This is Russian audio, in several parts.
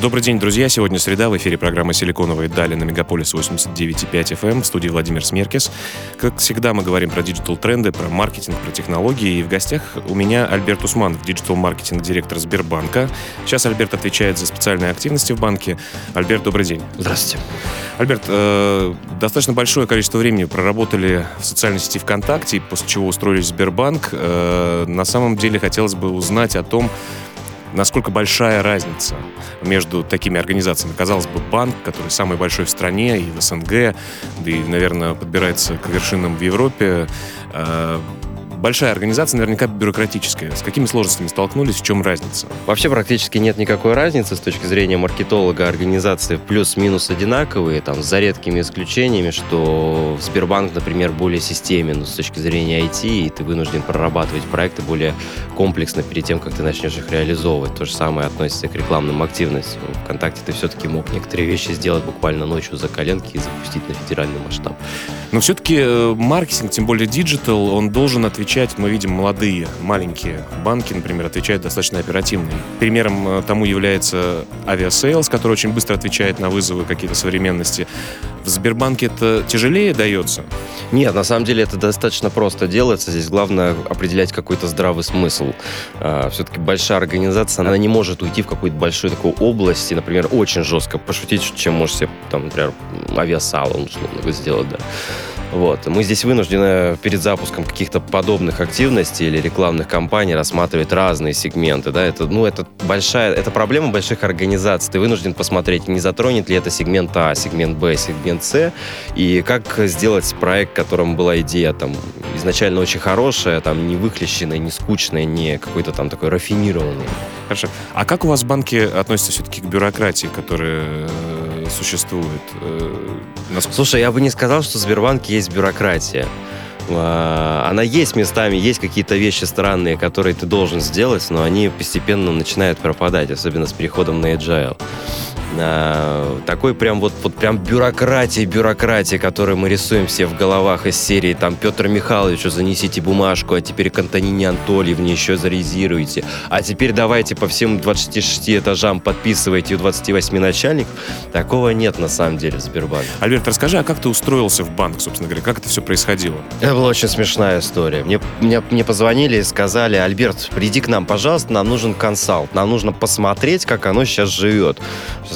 Добрый день, друзья. Сегодня среда. В эфире программа «Силиконовые дали» на Мегаполис 89.5 FM. Эм. В студии Владимир Смеркис. Как всегда, мы говорим про digital-тренды, про маркетинг, про технологии. И в гостях у меня Альберт Усманов, digital-маркетинг, директор Сбербанка. Сейчас Альберт отвечает за специальные активности в банке. Альберт, добрый день. Здравствуйте. Альберт, э, достаточно большое количество времени проработали в социальной сети ВКонтакте, после чего устроились в Сбербанк. Э, на самом деле хотелось бы узнать о том, насколько большая разница между такими организациями. Казалось бы, банк, который самый большой в стране и в СНГ, да и, наверное, подбирается к вершинам в Европе, э, большая организация, наверняка бюрократическая. С какими сложностями столкнулись, в чем разница? Вообще практически нет никакой разницы с точки зрения маркетолога. Организации плюс-минус одинаковые, там, за редкими исключениями, что Сбербанк, например, более системен с точки зрения IT, и ты вынужден прорабатывать проекты более комплексно перед тем, как ты начнешь их реализовывать. То же самое относится к рекламным активностям. Вконтакте ты все-таки мог некоторые вещи сделать буквально ночью за коленки и запустить на федеральный масштаб. Но все-таки э, маркетинг, тем более digital, он должен отвечать отвечать, мы видим молодые, маленькие банки, например, отвечают достаточно оперативно. Примером э, тому является Aviasales, который очень быстро отвечает на вызовы какие-то современности. В Сбербанке это тяжелее дается? Нет, на самом деле это достаточно просто делается. Здесь главное определять какой-то здравый смысл. А, Все-таки большая организация, она не может уйти в какую-то большую такую область и, например, очень жестко пошутить, чем может себе, там, например, авиасалон, условно, сделать, да. Вот. Мы здесь вынуждены перед запуском каких-то подобных активностей или рекламных кампаний рассматривать разные сегменты. Да? Это, ну, это, большая, это проблема больших организаций. Ты вынужден посмотреть, не затронет ли это сегмент А, сегмент Б, сегмент С, и как сделать проект, которым была идея там, изначально очень хорошая, там, не выхлещенная, не скучная, не какой-то там такой рафинированный. Хорошо. А как у вас банки относятся все-таки к бюрократии, которая существует? Э, насколько... Слушай, я бы не сказал, что в Сбербанке есть бюрократия. А, она есть местами, есть какие-то вещи странные, которые ты должен сделать, но они постепенно начинают пропадать, особенно с переходом на agile. А, такой прям вот, вот прям бюрократия, бюрократия, которую мы рисуем все в головах из серии там Петр Михайлович, занесите бумажку, а теперь к Антонине Анатольевне еще зарезируйте, а теперь давайте по всем 26 этажам подписывайте у 28 начальников. Такого нет на самом деле в Сбербанке. Альберт, расскажи, а как ты устроился в банк, собственно говоря, как это все происходило? Это была очень смешная история. Мне, мне, мне позвонили и сказали, Альберт, приди к нам, пожалуйста, нам нужен консалт, нам нужно посмотреть, как оно сейчас живет.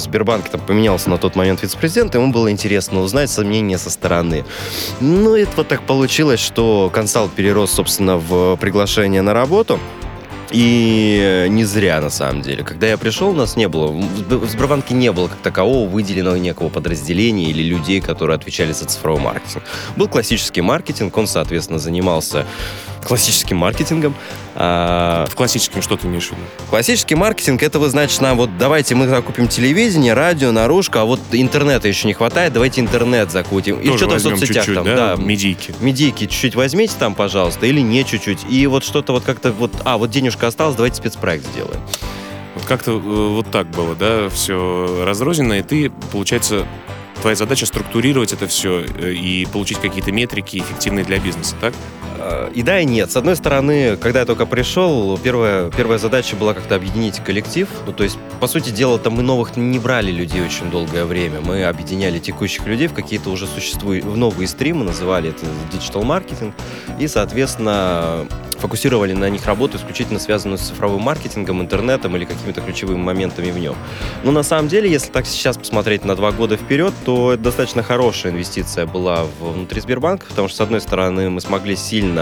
Сбербанке там поменялся на тот момент вице-президент, ему было интересно узнать сомнения со стороны. Ну, это вот так получилось, что консалт перерос, собственно, в приглашение на работу. И не зря, на самом деле. Когда я пришел, у нас не было, в Сбербанке не было как такового выделенного некого подразделения или людей, которые отвечали за цифровой маркетинг. Был классический маркетинг, он, соответственно, занимался классическим маркетингом. А... В классическом что ты имеешь в виду? Классический маркетинг, это вы, значит, нам вот давайте мы закупим телевидение, радио, наружку, а вот интернета еще не хватает, давайте интернет закупим. И что-то в соцсетях там, да? да. Медийки. Медийки чуть-чуть возьмите там, пожалуйста, или не чуть-чуть. И вот что-то вот как-то вот, а, вот денежка осталась, давайте спецпроект сделаем. Вот как-то э, вот так было, да, все разрозненно, и ты, получается, твоя задача структурировать это все э, и получить какие-то метрики эффективные для бизнеса, так? И да, и нет. С одной стороны, когда я только пришел, первая, первая задача была как-то объединить коллектив. Ну, то есть, по сути дела, там мы новых не брали людей очень долгое время. Мы объединяли текущих людей в какие-то уже существующие, в новые стримы, называли это digital маркетинг. И, соответственно, фокусировали на них работу, исключительно связанную с цифровым маркетингом, интернетом или какими-то ключевыми моментами в нем. Но на самом деле, если так сейчас посмотреть на два года вперед, то это достаточно хорошая инвестиция была внутри Сбербанка, потому что, с одной стороны, мы смогли сильно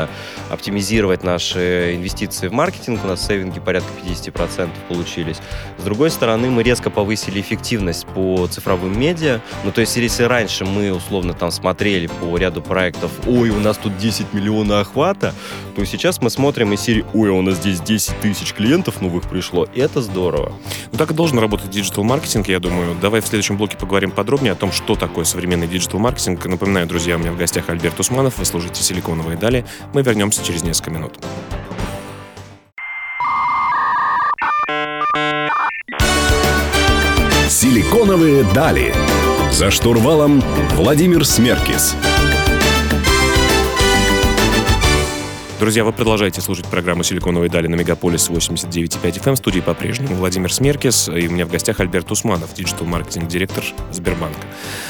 оптимизировать наши инвестиции в маркетинг, у нас сейвинги порядка 50% получились. С другой стороны, мы резко повысили эффективность по цифровым медиа. Ну, то есть, если раньше мы, условно, там смотрели по ряду проектов, ой, у нас тут 10 миллионов охвата, то сейчас мы смотрим из серии, ой, у нас здесь 10 тысяч клиентов новых пришло. И это здорово. Ну, так и должен работать digital-маркетинг, я думаю. Давай в следующем блоке поговорим подробнее о том, что такое современный digital-маркетинг. Напоминаю, друзья, у меня в гостях Альберт Усманов, вы слушаете «Силиконовые дали». Мы вернемся через несколько минут. «Силиконовые дали». За штурвалом Владимир Смеркис. Друзья, вы продолжаете слушать программу «Силиконовые дали» на Мегаполис 89.5 FM. В студии по-прежнему Владимир Смеркис. И у меня в гостях Альберт Усманов, digital-маркетинг-директор Сбербанка.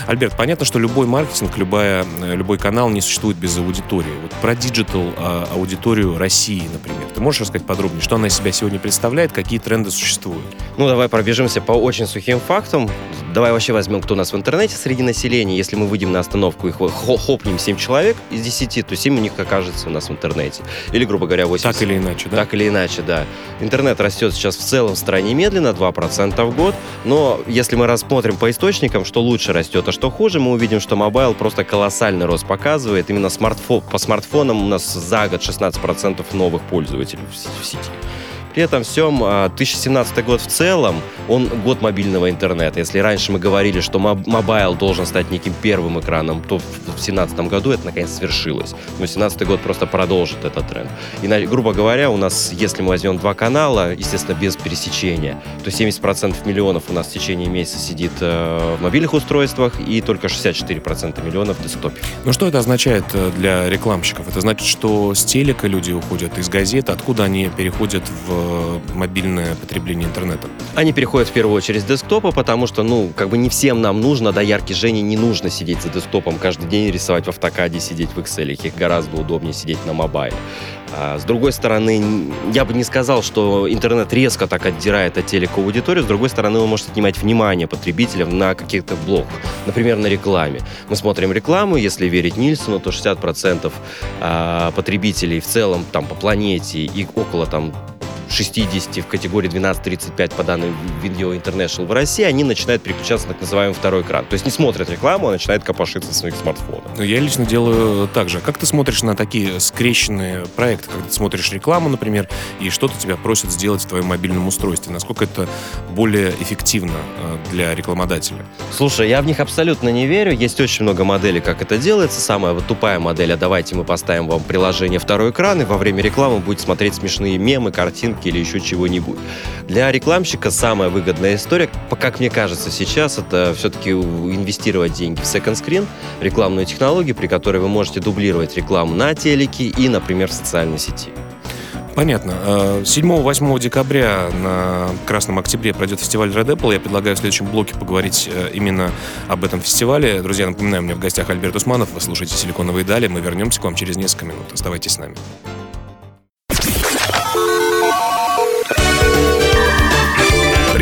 Альберт, понятно, что любой маркетинг, любая, любой канал не существует без аудитории. Вот про digital а, аудиторию России, например. Ты можешь рассказать подробнее, что она из себя сегодня представляет, какие тренды существуют? Ну, давай пробежимся по очень сухим фактам. Давай вообще возьмем, кто у нас в интернете среди населения. Если мы выйдем на остановку и хапнем 7 человек из 10, то 7 у них окажется у нас в интернете. Или, грубо говоря, 80. Так или иначе, да? Так или иначе, да. Интернет растет сейчас в целом в стране медленно, 2% в год. Но если мы рассмотрим по источникам, что лучше растет, а что хуже, мы увидим, что mobile просто колоссальный рост показывает. Именно смартфон, по смартфонам у нас за год 16% новых пользователей в сети. При этом всем 2017 а, год в целом, он год мобильного интернета. Если раньше мы говорили, что mobile должен стать неким первым экраном, то в 2017 году это наконец свершилось. Но 2017 год просто продолжит этот тренд. И, грубо говоря, у нас, если мы возьмем два канала, естественно, без пересечения, то 70% миллионов у нас в течение месяца сидит э, в мобильных устройствах и только 64% миллионов в десктопе. Ну что это означает э, для рекламщиков? Это значит, что с телека люди уходят, из газет, откуда они переходят в Э, мобильное потребление интернета? Они переходят в первую очередь с десктопа, потому что, ну, как бы не всем нам нужно, да, яркий Жене не нужно сидеть за десктопом каждый день, рисовать в автокаде, сидеть в Excel. Их гораздо удобнее сидеть на мобайле. А с другой стороны, я бы не сказал, что интернет резко так отдирает от телека аудиторию. С другой стороны, он может отнимать внимание потребителям на каких-то блоках. Например, на рекламе. Мы смотрим рекламу, если верить Нильсону, то 60% а, потребителей в целом там по планете и около там 60 в категории 12-35 по данным Video International в России, они начинают переключаться на так называемый второй экран. То есть не смотрят рекламу, а начинают копошиться в своих смартфонах. Ну, я лично делаю так же. Как ты смотришь на такие скрещенные проекты, когда ты смотришь рекламу, например, и что-то тебя просят сделать в твоем мобильном устройстве? Насколько это более эффективно э, для рекламодателя? Слушай, я в них абсолютно не верю. Есть очень много моделей, как это делается. Самая вот тупая модель, а давайте мы поставим вам приложение второй экран, и во время рекламы будете смотреть смешные мемы, картинки, рекламки или еще чего-нибудь. Для рекламщика самая выгодная история, как мне кажется сейчас, это все-таки инвестировать деньги в second screen, рекламную технологию, при которой вы можете дублировать рекламу на телеке и, например, в социальной сети. Понятно. 7-8 э, декабря на Красном Октябре пройдет фестиваль Red Apple. Я предлагаю в следующем блоке поговорить э, именно об этом фестивале. Друзья, напоминаю, у меня в гостях Альберт Усманов. Вы слушаете «Силиконовые дали». Мы вернемся к вам через несколько минут. Оставайтесь с нами.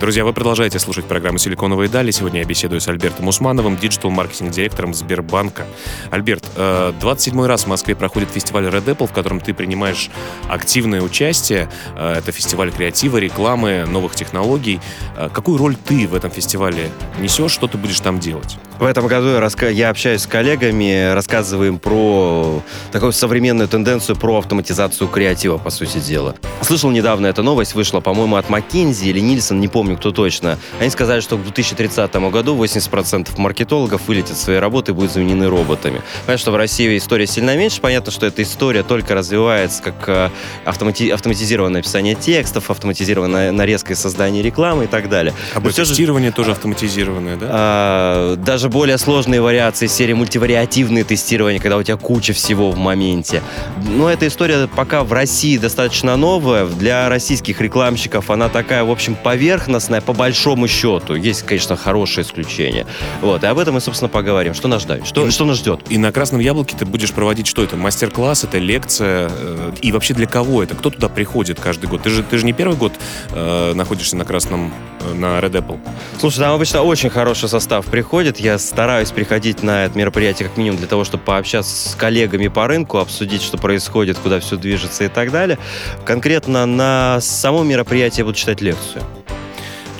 Друзья, вы продолжаете слушать программу «Силиконовые дали». Сегодня я беседую с Альбертом Усмановым, диджитал-маркетинг-директором Сбербанка. Альберт, 27-й э, раз в Москве проходит фестиваль Red Apple, в котором ты принимаешь активное участие. Э, это фестиваль креатива, рекламы, новых технологий. Э, какую роль ты в этом фестивале несешь? Что ты будешь там делать? В этом году я, раска... я общаюсь с коллегами, рассказываем про такую современную тенденцию, про автоматизацию креатива, по сути дела. Слышал недавно эта новость, вышла, по-моему, от McKinsey или Нильсон, не помню, кто точно. Они сказали, что к 2030 году 80% маркетологов вылетят свои работы и будут заменены роботами. Понятно, что в России история сильно меньше. Понятно, что эта история только развивается как э, автомати... автоматизированное написание текстов, автоматизированная нарезка и создание рекламы и так далее. А тестирование же... тоже автоматизированное, да? А, даже более сложные вариации серии мультивариативные тестирования, когда у тебя куча всего в моменте. Но эта история пока в России достаточно новая. Для российских рекламщиков она такая, в общем, поверхностная по большому счету. Есть, конечно, хорошие исключения. Вот, и об этом мы, собственно, поговорим. Что нас ждет? Что, и, что нас ждет? И на Красном Яблоке ты будешь проводить что это? Мастер-класс, это лекция? Э, и вообще для кого это? Кто туда приходит каждый год? Ты же, ты же не первый год э, находишься на Красном, э, на Red Apple. Слушай, там обычно очень хороший состав приходит. Я стараюсь приходить на это мероприятие как минимум для того, чтобы пообщаться с коллегами по рынку, обсудить, что происходит, куда все движется и так далее. Конкретно на само мероприятие я буду читать лекцию.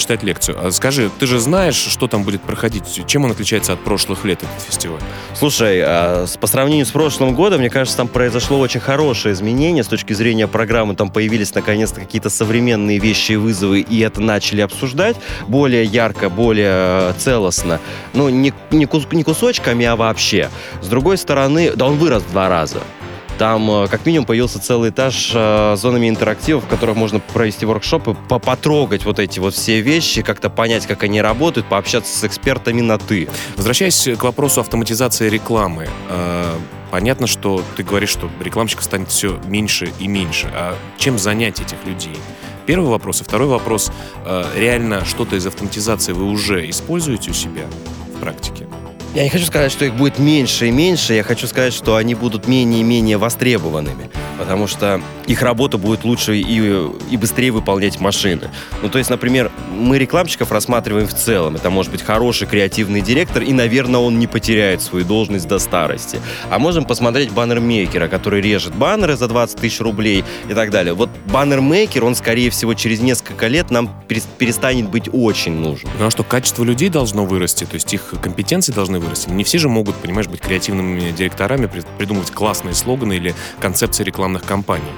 Читать лекцию. А скажи, ты же знаешь, что там будет проходить? Чем он отличается от прошлых лет, этот фестиваль? Слушай, а, по сравнению с прошлым годом, мне кажется, там произошло очень хорошее изменение с точки зрения программы. Там появились наконец-то какие-то современные вещи и вызовы, и это начали обсуждать более ярко, более целостно. Ну, не, не, кус, не кусочками, а вообще. С другой стороны, да он вырос два раза. Там э, как минимум появился целый этаж э, зонами интерактива, в которых можно провести воркшопы, потрогать вот эти вот все вещи, как-то понять, как они работают, пообщаться с экспертами на «ты». Возвращаясь к вопросу автоматизации рекламы, э, понятно, что ты говоришь, что рекламщиков станет все меньше и меньше. А чем занять этих людей? Первый вопрос. И второй вопрос. Реально что-то из автоматизации вы уже используете у себя в практике? Я не хочу сказать, что их будет меньше и меньше, я хочу сказать, что они будут менее и менее востребованными, потому что их работа будет лучше и, и быстрее выполнять машины. Ну, то есть, например, мы рекламщиков рассматриваем в целом. Это может быть хороший креативный директор, и, наверное, он не потеряет свою должность до старости. А можем посмотреть баннермейкера, который режет баннеры за 20 тысяч рублей и так далее. Вот баннермейкер, он, скорее всего, через несколько лет нам перестанет быть очень нужен. Ну а что, качество людей должно вырасти, то есть их компетенции должны вырасти. Не все же могут, понимаешь, быть креативными директорами, придумывать классные слоганы или концепции рекламных кампаний.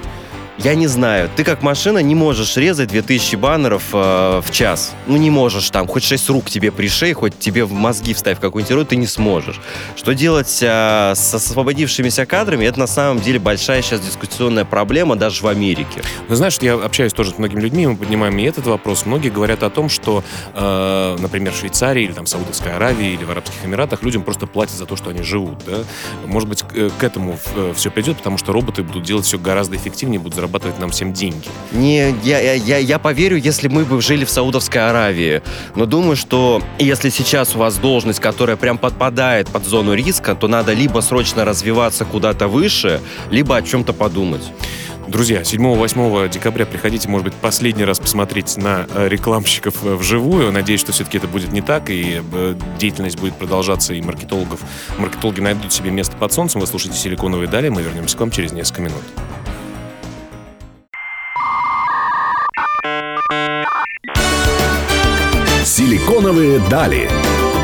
Я не знаю. Ты как машина не можешь резать 2000 баннеров э, в час. Ну, не можешь там. Хоть 6 рук тебе пришей, хоть тебе в мозги вставь какую-нибудь роль, ты не сможешь. Что делать э, с освободившимися кадрами, это на самом деле большая сейчас дискуссионная проблема даже в Америке. Ну, знаешь, я общаюсь тоже с многими людьми, мы поднимаем и этот вопрос. Многие говорят о том, что, э, например, в Швейцарии или там Саудовской Аравии или в Арабских Эмиратах людям просто платят за то, что они живут. Да? Может быть, к, к этому э, все придет, потому что роботы будут делать все гораздо эффективнее, будут зарабатывать нам всем деньги. Не, я, я, я поверю, если мы бы жили в Саудовской Аравии. Но думаю, что если сейчас у вас должность, которая прям подпадает под зону риска, то надо либо срочно развиваться куда-то выше, либо о чем-то подумать. Друзья, 7-8 декабря приходите, может быть, последний раз посмотреть на э, рекламщиков э, вживую. Надеюсь, что все-таки это будет не так, и э, деятельность будет продолжаться, и маркетологов, маркетологи найдут себе место под солнцем. Вы слушаете «Силиконовые дали». Мы вернемся к вам через несколько минут. «Силиконовые дали».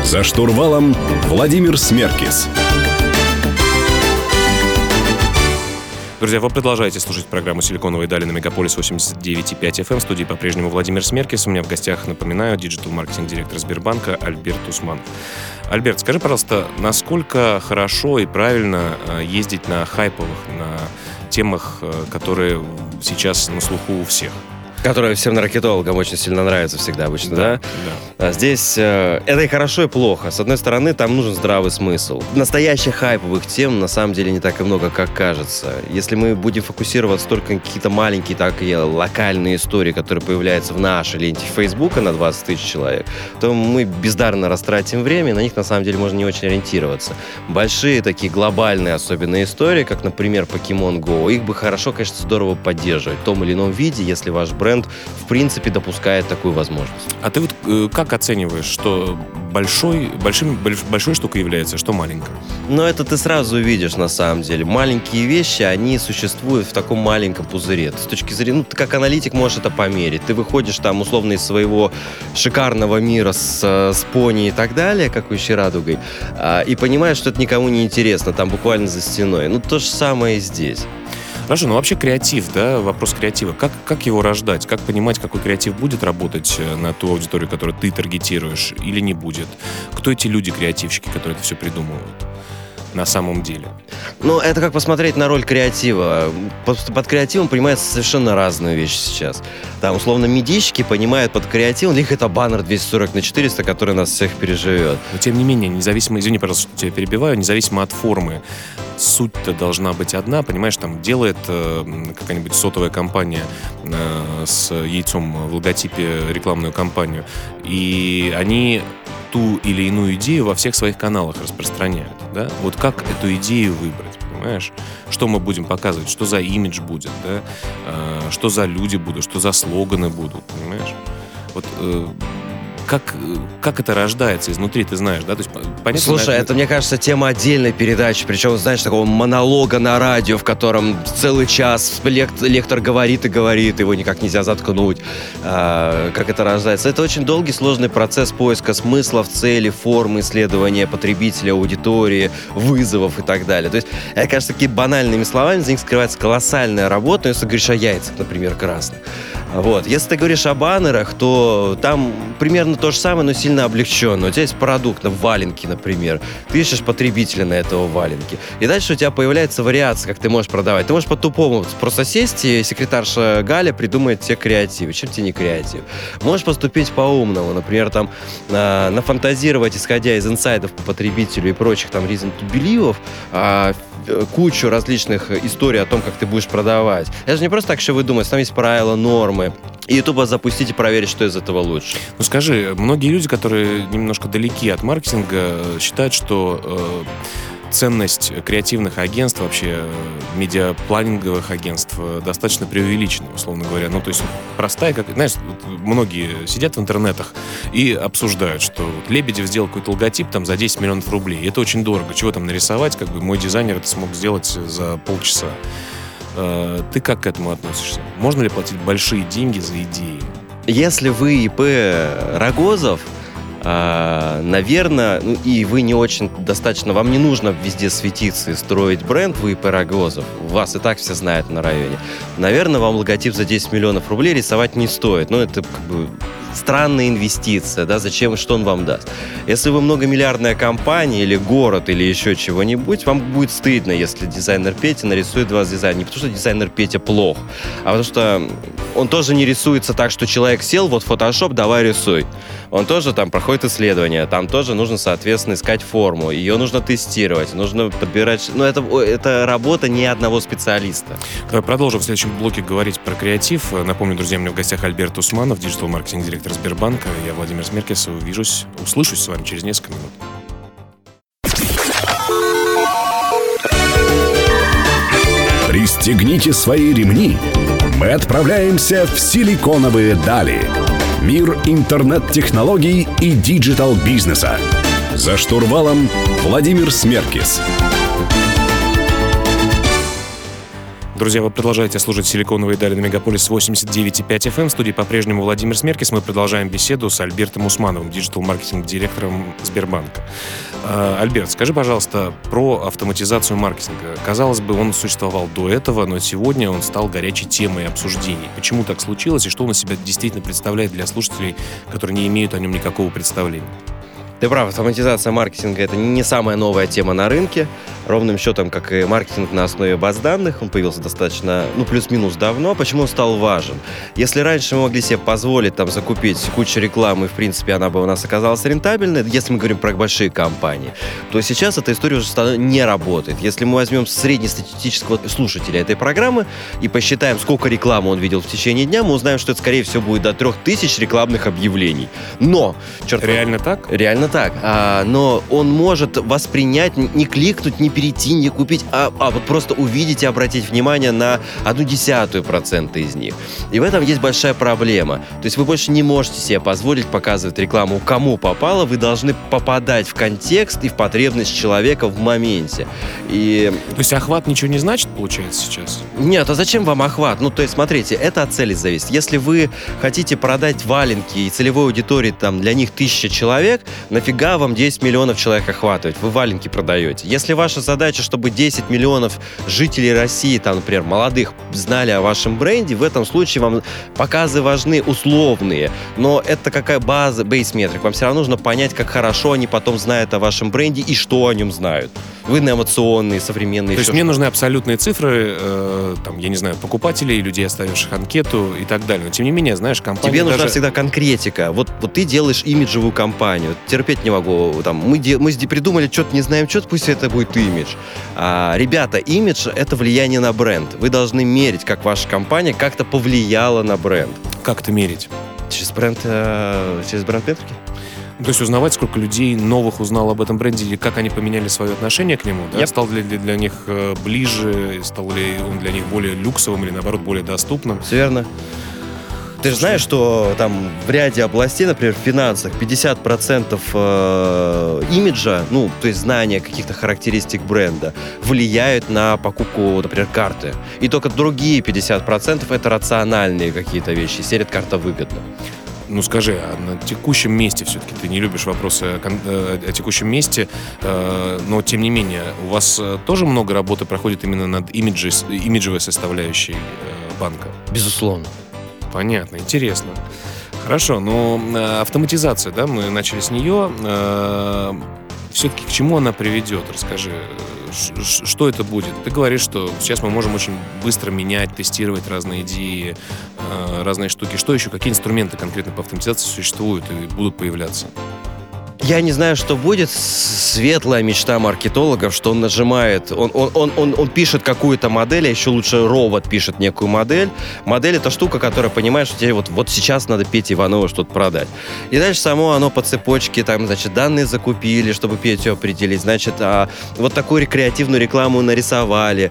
За штурвалом Владимир Смеркис. Друзья, вы продолжаете слушать программу «Силиконовые дали» на Мегаполис 89,5 FM. В студии по-прежнему Владимир Смеркис. У меня в гостях, напоминаю, digital-маркетинг-директор Сбербанка Альберт Усманов. Альберт, скажи, пожалуйста, насколько хорошо и правильно э, ездить на хайповых, на темах, э, которые сейчас на слуху у всех? Которая всем маркетологам очень сильно нравится всегда обычно, да? Да. да. А здесь э, это и хорошо, и плохо. С одной стороны, там нужен здравый смысл. Настоящих хайповых тем на самом деле не так и много, как кажется. Если мы будем фокусироваться только на какие-то маленькие, так и локальные истории, которые появляются в нашей ленте Фейсбука на 20 тысяч человек, то мы бездарно растратим время, и на них на самом деле можно не очень ориентироваться. Большие такие глобальные особенные истории, как, например, Pokemon Go, их бы хорошо, конечно, здорово поддерживать в том или ином виде, если ваш бренд бренд в принципе допускает такую возможность. А ты вот э, как оцениваешь, что большой, большим, большой штукой является, что маленькой? Ну, это ты сразу увидишь на самом деле. Маленькие вещи, они существуют в таком маленьком пузыре. С точки зрения, ну, ты как аналитик можешь это померить. Ты выходишь там условно из своего шикарного мира с, с пони и так далее, как какой радугой, а, и понимаешь, что это никому не интересно, там буквально за стеной. Ну, то же самое и здесь. Хорошо, ну вообще креатив, да, вопрос креатива. Как, как его рождать? Как понимать, какой креатив будет работать э, на ту аудиторию, которую ты таргетируешь, или не будет? Кто эти люди-креативщики, которые это все придумывают? На самом деле? Ну, это как посмотреть на роль креатива. Под, под креативом понимается совершенно разные вещи сейчас. Там, условно, медийщики понимают под креативом, для них это баннер 240 на 400, который нас всех переживет. Но, тем не менее, независимо, извини, пожалуйста, что тебя перебиваю, независимо от формы, суть-то должна быть одна, понимаешь, там делает э, какая-нибудь сотовая компания э, с яйцом в логотипе рекламную кампанию, и они ту или иную идею во всех своих каналах распространяют, да? Вот как эту идею выбрать, понимаешь? Что мы будем показывать, что за имидж будет, да? Э, что за люди будут, что за слоганы будут, понимаешь? Вот э, как, как это рождается изнутри, ты знаешь, да? То есть, понятно, Слушай, на... это, мне кажется, тема отдельной передачи, причем, знаешь, такого монолога на радио, в котором целый час лект, лектор говорит и говорит, его никак нельзя заткнуть. А, как это рождается? Это очень долгий, сложный процесс поиска смыслов, цели, формы исследования потребителя, аудитории, вызовов и так далее. То есть, это, кажется, такие банальными словами, за них скрывается колоссальная работа, если говоришь о яйцах, например, красных. Вот. Если ты говоришь о баннерах, то там примерно то же самое, но сильно облегченно. У тебя есть продукт, на валенки, например. Ты ищешь потребителя на этого валенки. И дальше у тебя появляется вариация, как ты можешь продавать. Ты можешь по-тупому просто сесть, и секретарша Галя придумает тебе креатив. Чем тебе не креатив? Можешь поступить по-умному. Например, там э, нафантазировать, исходя из инсайдов по потребителю и прочих там reason to believe, э, кучу различных историй о том, как ты будешь продавать. Это же не просто так, что вы думаете, там есть правила, нормы. И тупо запустить и проверить, что из этого лучше. Ну скажи, многие люди, которые немножко далеки от маркетинга, считают, что э, ценность креативных агентств, вообще э, медиапланинговых агентств э, достаточно преувеличена, условно говоря. Ну, то есть простая, как, знаешь, многие сидят в интернетах и обсуждают, что вот Лебедев сделал какой-то логотип там за 10 миллионов рублей. Это очень дорого. Чего там нарисовать? Как бы мой дизайнер это смог сделать за полчаса. Э, ты как к этому относишься? Можно ли платить большие деньги за идеи? Если вы ИП Рогозов, а, наверное, ну и вы не очень достаточно, вам не нужно везде светиться и строить бренд, вы Парагозов, вас и так все знают на районе. Наверное, вам логотип за 10 миллионов рублей рисовать не стоит. Ну, это как бы странная инвестиция, да, зачем, что он вам даст. Если вы многомиллиардная компания или город или еще чего-нибудь, вам будет стыдно, если дизайнер Петя нарисует вас дизайн. Не потому что дизайнер Петя плох, а потому что он тоже не рисуется так, что человек сел, вот Photoshop, давай рисуй. Он тоже там проходит исследования, там тоже нужно, соответственно, искать форму, ее нужно тестировать, нужно подбирать... Ну, это, это работа не одного специалиста. Продолжим в следующем блоке говорить про креатив. Напомню, друзья, у меня в гостях Альберт Усманов, digital-маркетинг-директор Сбербанка. Я Владимир Смеркис. Увижусь, услышусь с вами через несколько минут. Пристегните свои ремни. Мы отправляемся в силиконовые дали. Мир интернет-технологий и digital-бизнеса. За штурвалом Владимир Смеркис. Друзья, вы продолжаете слушать «Силиконовые дали» на Мегаполис 89,5 FM. В студии по-прежнему Владимир Смеркис. Мы продолжаем беседу с Альбертом Усмановым, digital-маркетинг-директором Сбербанка. А, Альберт, скажи, пожалуйста, про автоматизацию маркетинга. Казалось бы, он существовал до этого, но сегодня он стал горячей темой обсуждений. Почему так случилось и что он из себя действительно представляет для слушателей, которые не имеют о нем никакого представления? Ты прав, автоматизация маркетинга — это не самая новая тема на рынке. Ровным счетом, как и маркетинг на основе баз данных, он появился достаточно, ну, плюс-минус давно. Почему он стал важен? Если раньше мы могли себе позволить там закупить кучу рекламы, в принципе, она бы у нас оказалась рентабельной, если мы говорим про большие компании, то сейчас эта история уже не работает. Если мы возьмем среднестатистического слушателя этой программы и посчитаем, сколько рекламы он видел в течение дня, мы узнаем, что это, скорее всего, будет до 3000 рекламных объявлений. Но, черт Реально так? Реально так. А, но он может воспринять, не кликнуть, не перейти, не купить, а, а вот просто увидеть и обратить внимание на одну десятую процента из них. И в этом есть большая проблема. То есть вы больше не можете себе позволить показывать рекламу кому попало, вы должны попадать в контекст и в потребность человека в моменте. И... То есть охват ничего не значит, получается, сейчас? Нет, а зачем вам охват? Ну, то есть, смотрите, это от цели зависит. Если вы хотите продать валенки и целевой аудитории там для них тысяча человек, на нафига вам 10 миллионов человек охватывать? Вы валенки продаете. Если ваша задача, чтобы 10 миллионов жителей России, там, например, молодых, знали о вашем бренде, в этом случае вам показы важны условные. Но это какая база, бейс-метрик. Вам все равно нужно понять, как хорошо они потом знают о вашем бренде и что о нем знают. Вы инновационные, современные. То есть мне нужны абсолютные цифры, э, там, я не знаю, покупателей, людей, оставивших анкету и так далее. Но тем не менее, знаешь, компания Тебе даже... нужна всегда конкретика. Вот, вот ты делаешь имиджевую компанию. Терпеть не могу. Там, мы, де, мы придумали что-то, не знаем что-то, пусть это будет имидж. А, ребята, имидж — это влияние на бренд. Вы должны мерить, как ваша компания как-то повлияла на бренд. Как это мерить? Через бренд, э, через бренд-метрики. То есть узнавать, сколько людей новых узнал об этом бренде, или как они поменяли свое отношение к нему, да? Yep. Стал ли для, для них э, ближе, стал ли он для них более люксовым или, наоборот, более доступным? Все верно. Ты же знаешь, что там в ряде областей, например, в финансах 50% э, имиджа, ну, то есть знания каких-то характеристик бренда, влияют на покупку, например, карты. И только другие 50% это рациональные какие-то вещи. Серия карта выгодна. Ну скажи, а на текущем месте все-таки ты не любишь вопросы о, о, о текущем месте, э, но тем не менее у вас э, тоже много работы проходит именно над имиджи, имиджевой составляющей э, банка? Безусловно. Понятно, интересно. Хорошо, но э, автоматизация, да, мы начали с нее. Э, все-таки к чему она приведет? Расскажи, что это будет? Ты говоришь, что сейчас мы можем очень быстро менять, тестировать разные идеи, э, разные штуки. Что еще? Какие инструменты конкретно по автоматизации существуют и будут появляться? Я не знаю, что будет. Светлая мечта маркетологов, что он нажимает, он, он, он, он, он пишет какую-то модель, а еще лучше робот пишет некую модель. Модель это штука, которая понимает, что тебе вот, вот сейчас надо Пете Иванову что-то продать. И дальше само оно по цепочке, там, значит, данные закупили, чтобы Петю определить. Значит, а, вот такую креативную рекламу нарисовали,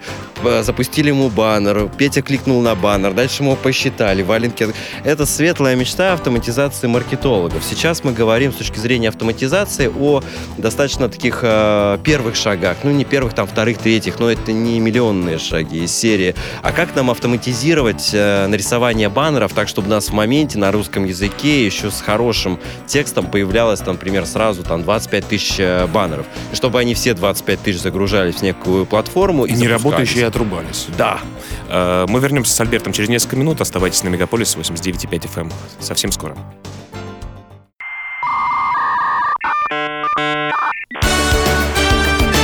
запустили ему баннер, Петя кликнул на баннер, дальше ему посчитали, валенки. Это светлая мечта автоматизации маркетологов. Сейчас мы говорим с точки зрения автоматизации автоматизации, о достаточно таких э, первых шагах. Ну, не первых, там, вторых, третьих, но это не миллионные шаги из серии. А как нам автоматизировать э, нарисование баннеров так, чтобы у нас в моменте на русском языке еще с хорошим текстом появлялось, там, например, сразу там 25 тысяч э, баннеров. И чтобы они все 25 тысяч загружались в некую платформу и, и не работающие отрубались. Да. Э, мы вернемся с Альбертом через несколько минут. Оставайтесь на Мегаполис 89.5 FM. Эм. Совсем скоро.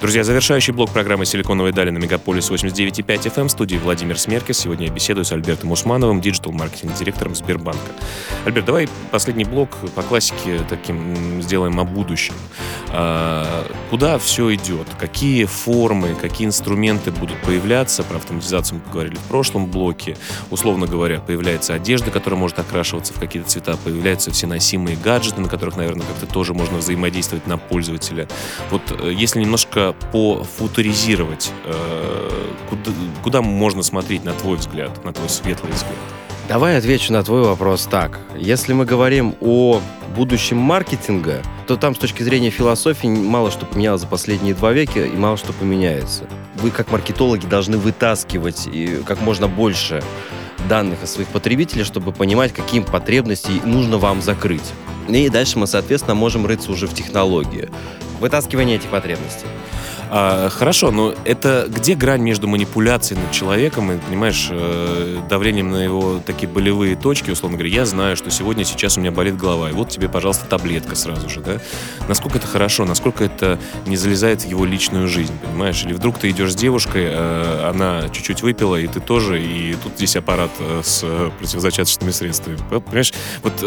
Друзья, завершающий блок программы «Силиконовые дали» на Мегаполис 89.5 FM в студии Владимир Смеркис. Сегодня я беседую с Альбертом Усмановым, диджитал-маркетинг-директором Сбербанка. Альберт, давай последний блок по классике таким сделаем о будущем. А, куда все идет? Какие формы, какие инструменты будут появляться? Про автоматизацию мы поговорили в прошлом блоке. Условно говоря, появляется одежда, которая может окрашиваться в какие-то цвета, появляются все носимые гаджеты, на которых, наверное, как-то тоже можно взаимодействовать на пользователя. Вот э, если немножко пофутуризировать, э, куда, куда можно смотреть, на твой взгляд, на твой светлый взгляд? Давай отвечу на твой вопрос так. Если мы говорим о будущем маркетинга, то там с точки зрения философии мало что поменялось за последние два века и мало что поменяется. Вы как маркетологи должны вытаскивать как можно больше данных о своих потребителях, чтобы понимать, каким потребностей нужно вам закрыть. И дальше мы, соответственно, можем рыться уже в технологии. Вытаскивание этих потребностей. А, хорошо, но это где грань между манипуляцией над человеком и, понимаешь, э, давлением на его такие болевые точки, условно говоря, я знаю, что сегодня, сейчас у меня болит голова, и вот тебе, пожалуйста, таблетка сразу же, да? Насколько это хорошо, насколько это не залезает в его личную жизнь, понимаешь? Или вдруг ты идешь с девушкой, э, она чуть-чуть выпила, и ты тоже, и тут здесь аппарат э, с противозачаточными средствами. Понимаешь, вот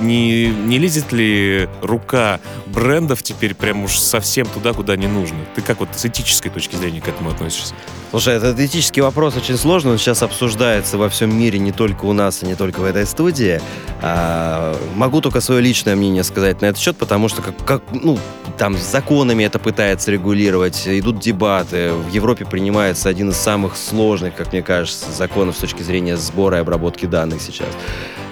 не, не лезет ли рука брендов теперь прям уж совсем туда, куда не нужно? Ты как вот с этической точки зрения к этому относишься? Слушай, этот этический вопрос очень сложный, он сейчас обсуждается во всем мире, не только у нас и не только в этой студии. А, могу только свое личное мнение сказать на этот счет, потому что как, как, ну, там законами это пытается регулировать, идут дебаты. В Европе принимается один из самых сложных, как мне кажется, законов с точки зрения сбора и обработки данных сейчас.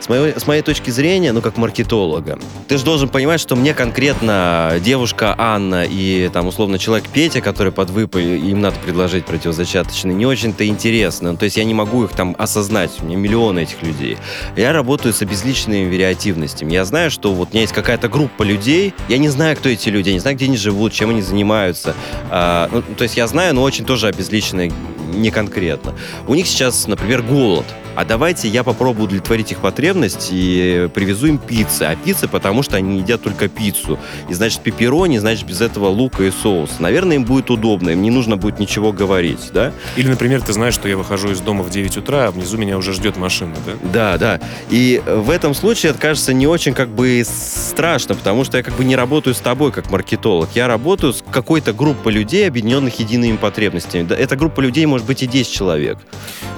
С моей, с моей точки зрения, ну, как маркетолога, ты же должен понимать, что мне конкретно девушка Анна и, там, условно, человек Петя, который под выпой, им надо предложить противозачаточный, не очень-то интересно. Ну, то есть я не могу их там осознать, у меня миллионы этих людей. Я работаю с обезличенными вариативностями. Я знаю, что вот у меня есть какая-то группа людей, я не знаю, кто эти люди, я не знаю, где они живут, чем они занимаются. А, ну, то есть я знаю, но очень тоже обезличенные не конкретно. У них сейчас, например, голод. А давайте я попробую удовлетворить их потребность и привезу им пиццы. А пиццы, потому что они едят только пиццу. И значит, пепперони, значит, без этого лука и соуса. Наверное, им будет удобно, им не нужно будет ничего говорить, да? Или, например, ты знаешь, что я выхожу из дома в 9 утра, а внизу меня уже ждет машина, да? Да, да. И в этом случае это кажется не очень как бы страшно, потому что я как бы не работаю с тобой как маркетолог. Я работаю с какой-то группа людей, объединенных едиными потребностями. Эта группа людей может быть и 10 человек.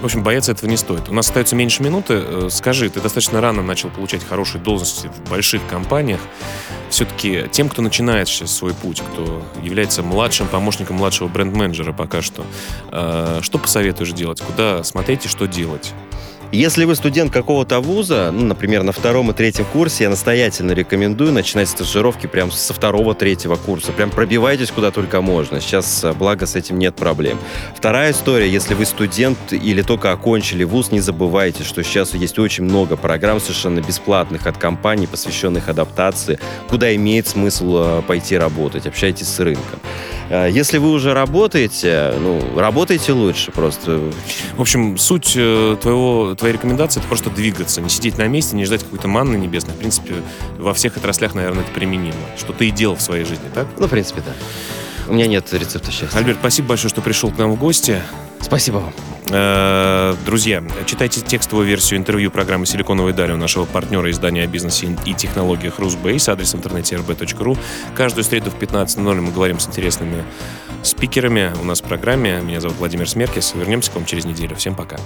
В общем, бояться этого не стоит. У нас остается меньше минуты. Э, скажи, ты достаточно рано начал получать хорошие должности в больших компаниях. Все-таки тем, кто начинает сейчас свой путь, кто является младшим помощником младшего бренд-менеджера пока что, э, что посоветуешь делать? Куда смотреть и что делать? Если вы студент какого-то вуза, ну, например, на втором и третьем курсе, я настоятельно рекомендую начинать стажировки прямо со второго-третьего курса. Прям пробивайтесь куда только можно. Сейчас, э, благо, с этим нет проблем. Вторая история, если вы студент или только окончили вуз, не забывайте, что сейчас есть очень много программ совершенно бесплатных от компаний, посвященных адаптации, куда имеет смысл э, пойти работать. Общайтесь с рынком. Э, если вы уже работаете, ну, работайте лучше просто. В общем, суть твоего твоя рекомендация это просто двигаться, не сидеть на месте, не ждать какой-то манны небесной. В принципе, во всех отраслях, наверное, это применимо. Что ты и делал в своей жизни, так? Ну, в принципе, да. У меня нет рецепта счастья. Альберт, спасибо большое, что пришел к нам в гости. Спасибо вам. Э, друзья, читайте текстовую версию интервью программы «Силиконовая даль» у нашего партнера издания о бизнесе и технологиях «Русбейс», адрес интернете rb.ru. Каждую среду в 15.00 мы говорим с интересными спикерами у нас в программе. Меня зовут Владимир Смеркис. Вернемся к вам через неделю. Всем пока.